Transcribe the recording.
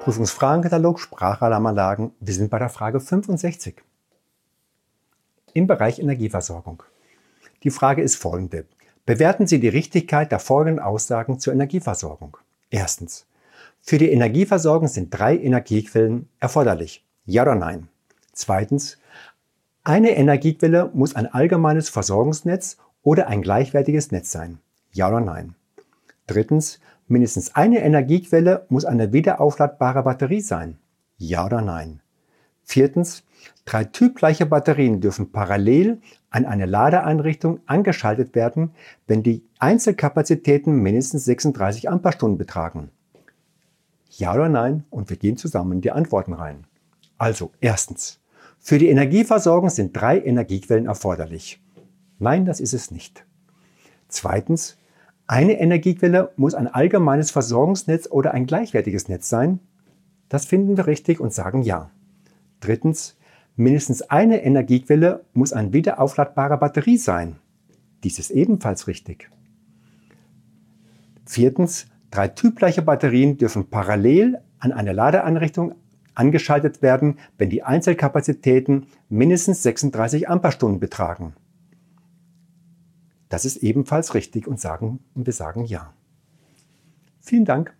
Prüfungsfragenkatalog Sprachalarmanlagen. Wir sind bei der Frage 65. Im Bereich Energieversorgung. Die Frage ist folgende. Bewerten Sie die Richtigkeit der folgenden Aussagen zur Energieversorgung. Erstens. Für die Energieversorgung sind drei Energiequellen erforderlich. Ja oder nein? Zweitens. Eine Energiequelle muss ein allgemeines Versorgungsnetz oder ein gleichwertiges Netz sein. Ja oder nein? Drittens. Mindestens eine Energiequelle muss eine wiederaufladbare Batterie sein. Ja oder nein? Viertens. Drei typgleiche Batterien dürfen parallel an eine Ladeeinrichtung angeschaltet werden, wenn die Einzelkapazitäten mindestens 36 Ampere-Stunden betragen. Ja oder nein? Und wir gehen zusammen die Antworten rein. Also, erstens. Für die Energieversorgung sind drei Energiequellen erforderlich. Nein, das ist es nicht. Zweitens. Eine Energiequelle muss ein allgemeines Versorgungsnetz oder ein gleichwertiges Netz sein. Das finden wir richtig und sagen ja. Drittens. Mindestens eine Energiequelle muss eine wiederaufladbare Batterie sein. Dies ist ebenfalls richtig. Viertens, drei typgleiche Batterien dürfen parallel an eine Ladeeinrichtung angeschaltet werden, wenn die Einzelkapazitäten mindestens 36 Amperestunden betragen. Das ist ebenfalls richtig und, sagen, wir sagen ja. Vielen Dank.